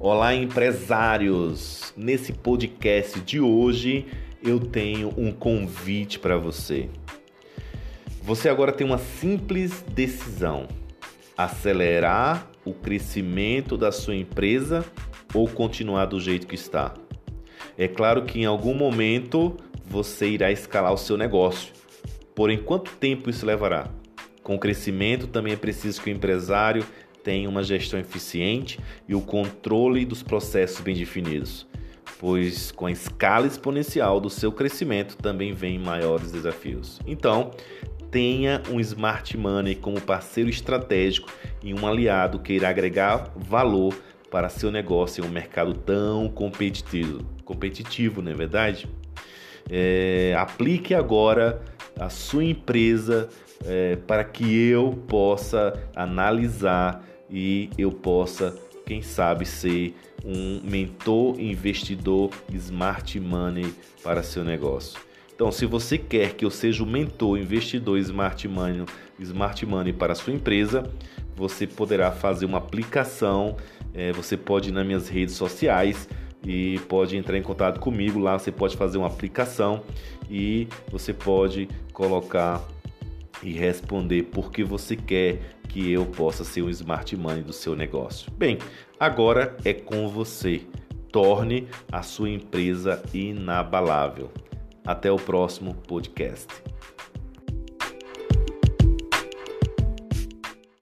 Olá, empresários! Nesse podcast de hoje eu tenho um convite para você. Você agora tem uma simples decisão: acelerar o crescimento da sua empresa ou continuar do jeito que está. É claro que em algum momento você irá escalar o seu negócio. Porém, quanto tempo isso levará? Com o crescimento também é preciso que o empresário tem uma gestão eficiente e o controle dos processos bem definidos, pois com a escala exponencial do seu crescimento também vem maiores desafios. Então, tenha um Smart Money como parceiro estratégico e um aliado que irá agregar valor para seu negócio em um mercado tão competitivo, competitivo, não é verdade? É, aplique agora a sua empresa é, para que eu possa analisar e eu possa, quem sabe, ser um mentor investidor smart money para seu negócio. Então, se você quer que eu seja o mentor investidor smart money, smart money para a sua empresa, você poderá fazer uma aplicação. É, você pode ir nas minhas redes sociais e pode entrar em contato comigo lá. Você pode fazer uma aplicação e você pode colocar e responder por que você quer que eu possa ser um smart money do seu negócio. Bem, agora é com você. Torne a sua empresa inabalável. Até o próximo podcast.